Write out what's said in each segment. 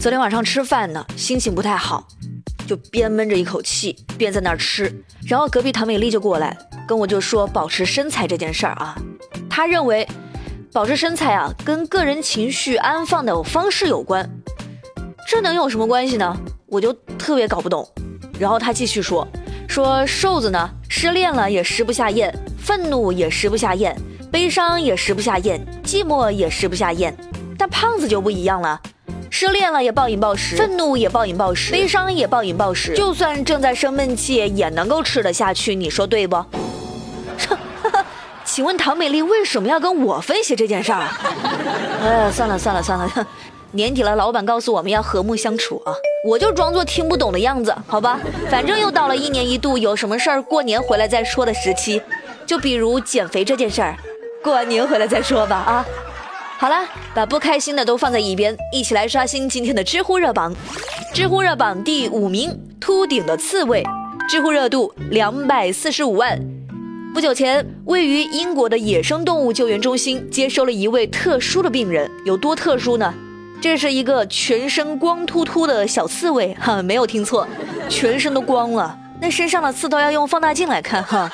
昨天晚上吃饭呢，心情不太好，就边闷着一口气边在那儿吃。然后隔壁唐美丽就过来跟我就说保持身材这件事儿啊，她认为保持身材啊跟个人情绪安放的方式有关。这能有什么关系呢？我就特别搞不懂。然后她继续说，说瘦子呢失恋了也食不下咽，愤怒也食不下咽，悲伤也食不下咽，寂寞也食不下咽，但胖子就不一样了。失恋了也暴饮暴食，愤怒也暴饮暴食，悲伤也暴饮暴食，就算正在生闷气也能够吃得下去，你说对不？请问唐美丽为什么要跟我分析这件事儿？哎呀，算了算了算了，年底了，老板告诉我们要和睦相处啊，我就装作听不懂的样子，好吧？反正又到了一年一度有什么事儿过年回来再说的时期，就比如减肥这件事儿，过完年回来再说吧啊。好了，把不开心的都放在一边，一起来刷新今天的知乎热榜。知乎热榜第五名，秃顶的刺猬，知乎热度两百四十五万。不久前，位于英国的野生动物救援中心接收了一位特殊的病人，有多特殊呢？这是一个全身光秃秃的小刺猬，哈，没有听错，全身都光了，那身上的刺都要用放大镜来看，哈。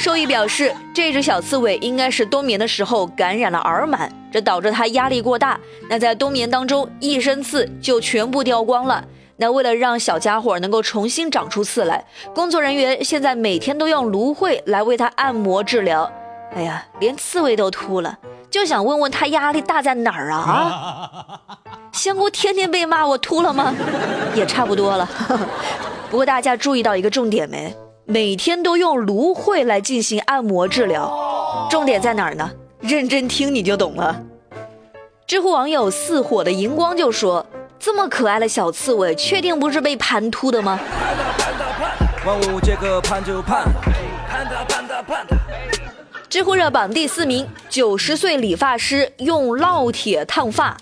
兽医表示，这只小刺猬应该是冬眠的时候感染了耳螨，这导致它压力过大。那在冬眠当中，一身刺就全部掉光了。那为了让小家伙能够重新长出刺来，工作人员现在每天都用芦荟来为它按摩治疗。哎呀，连刺猬都秃了，就想问问他压力大在哪儿啊？啊！香菇天天被骂我秃了吗？也差不多了。不过大家注意到一个重点没？每天都用芦荟来进行按摩治疗，重点在哪儿呢？认真听你就懂了。知乎网友似火的荧光就说：“这么可爱的小刺猬，确定不是被盘秃的吗？”知乎热榜第四名，九十岁理发师用烙铁烫发，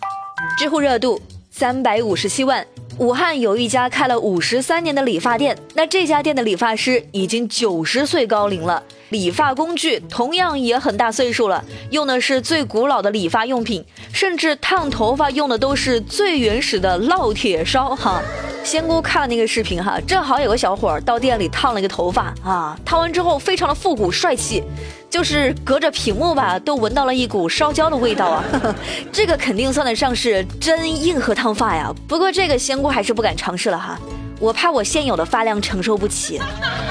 知乎热度三百五十七万。武汉有一家开了五十三年的理发店，那这家店的理发师已经九十岁高龄了，理发工具同样也很大岁数了，用的是最古老的理发用品，甚至烫头发用的都是最原始的烙铁烧哈。仙姑看了那个视频哈，正好有个小伙儿到店里烫了一个头发啊，烫完之后非常的复古帅气，就是隔着屏幕吧都闻到了一股烧焦的味道啊，这个肯定算得上是真硬核烫发呀。不过这个仙姑还是不敢尝试了哈，我怕我现有的发量承受不起。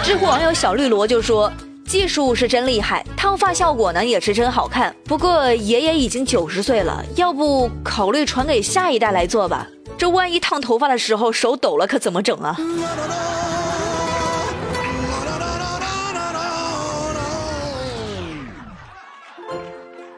知乎网友小绿萝就说，技术是真厉害，烫发效果呢也是真好看。不过爷爷已经九十岁了，要不考虑传给下一代来做吧。这万一烫头发的时候手抖了，可怎么整啊？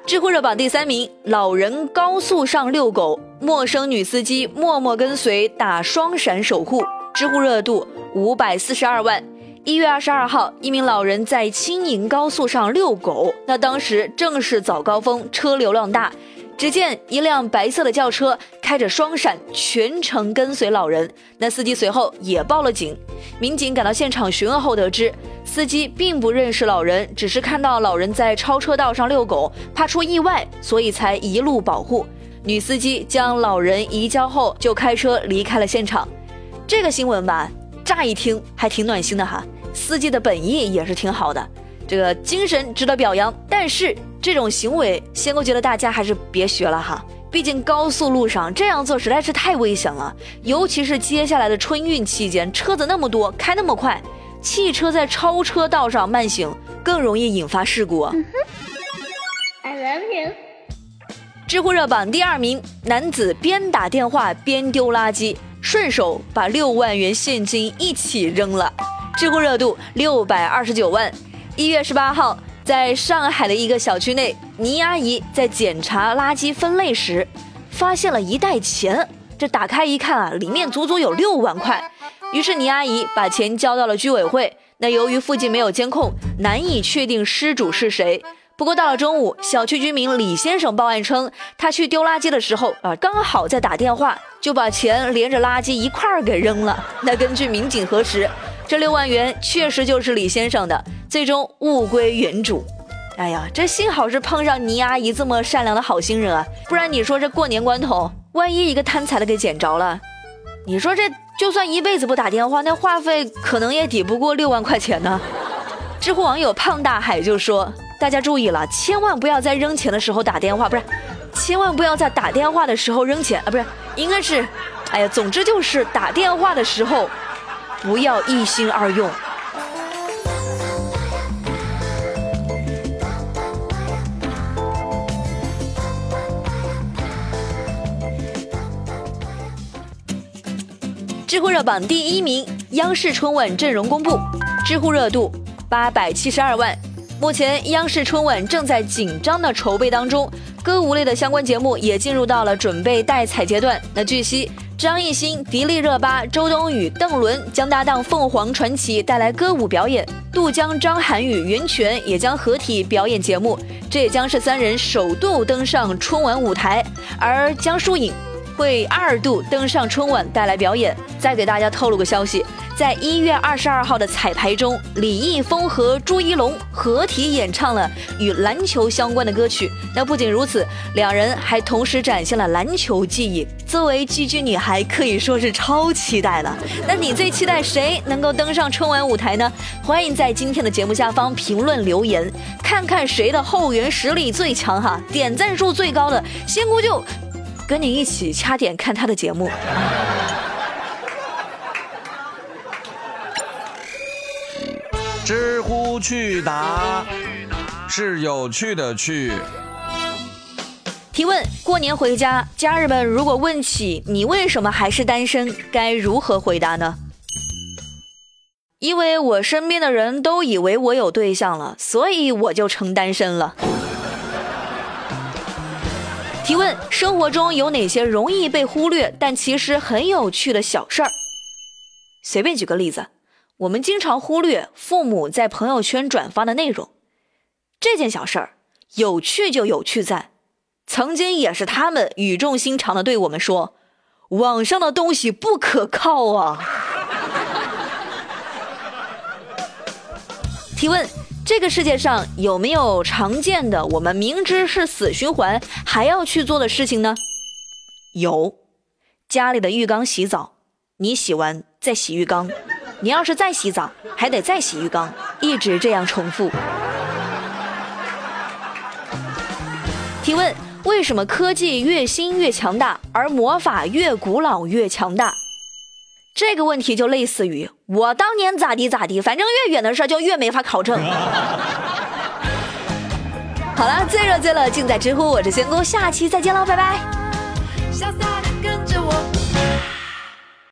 知乎热榜第三名：老人高速上遛狗，陌生女司机默默跟随打双闪守护。知乎热度五百四十二万。一月二十二号，一名老人在青银高速上遛狗，那当时正是早高峰，车流量大。只见一辆白色的轿车开着双闪，全程跟随老人。那司机随后也报了警。民警赶到现场询问后得知，司机并不认识老人，只是看到老人在超车道上遛狗，怕出意外，所以才一路保护。女司机将老人移交后，就开车离开了现场。这个新闻吧，乍一听还挺暖心的哈，司机的本意也是挺好的，这个精神值得表扬。但是。这种行为，仙姑觉得大家还是别学了哈。毕竟高速路上这样做实在是太危险了，尤其是接下来的春运期间，车子那么多，开那么快，汽车在超车道上慢行更容易引发事故啊。I love you。知乎热榜第二名，男子边打电话边丢垃圾，顺手把六万元现金一起扔了。知乎热度六百二十九万。一月十八号。在上海的一个小区内，倪阿姨在检查垃圾分类时，发现了一袋钱。这打开一看啊，里面足足有六万块。于是倪阿姨把钱交到了居委会。那由于附近没有监控，难以确定失主是谁。不过到了中午，小区居民李先生报案称，他去丢垃圾的时候啊，刚好在打电话，就把钱连着垃圾一块儿给扔了。那根据民警核实，这六万元确实就是李先生的。最终物归原主，哎呀，这幸好是碰上倪阿姨这么善良的好心人啊，不然你说这过年关头万一一个贪财的给捡着了，你说这就算一辈子不打电话，那话费可能也抵不过六万块钱呢。知乎网友胖大海就说：“大家注意了，千万不要在扔钱的时候打电话，不是，千万不要在打电话的时候扔钱啊，不是，应该是，哎呀，总之就是打电话的时候不要一心二用。”知乎热榜第一名，央视春晚阵容公布，知乎热度八百七十二万。目前央视春晚正在紧张的筹备当中，歌舞类的相关节目也进入到了准备待采阶段。那据悉，张艺兴、迪丽热巴、周冬雨、邓伦将搭档凤凰传奇带来歌舞表演，杜江、张涵予、袁泉也将合体表演节目，这也将是三人首度登上春晚舞台，而江疏影。会二度登上春晚带来表演。再给大家透露个消息，在一月二十二号的彩排中，李易峰和朱一龙合体演唱了与篮球相关的歌曲。那不仅如此，两人还同时展现了篮球技艺。作为居居女孩，可以说是超期待了。那你最期待谁能够登上春晚舞台呢？欢迎在今天的节目下方评论留言，看看谁的后援实力最强哈！点赞数最高的，仙姑就。跟你一起掐点看他的节目。知乎去答是有趣的去。提问：过年回家，家人们如果问起你为什么还是单身，该如何回答呢？因为我身边的人都以为我有对象了，所以我就成单身了。提问：生活中有哪些容易被忽略但其实很有趣的小事儿？随便举个例子，我们经常忽略父母在朋友圈转发的内容。这件小事儿有趣就有趣在，曾经也是他们语重心长的对我们说：“网上的东西不可靠啊。”提问。这个世界上有没有常见的我们明知是死循环还要去做的事情呢？有，家里的浴缸洗澡，你洗完再洗浴缸，你要是再洗澡还得再洗浴缸，一直这样重复。提问：为什么科技越新越强大，而魔法越古老越强大？这个问题就类似于我当年咋地咋地，反正越远的事就越没法考证。好了，最热最乐尽在知乎，我是仙姑，下期再见喽，拜拜。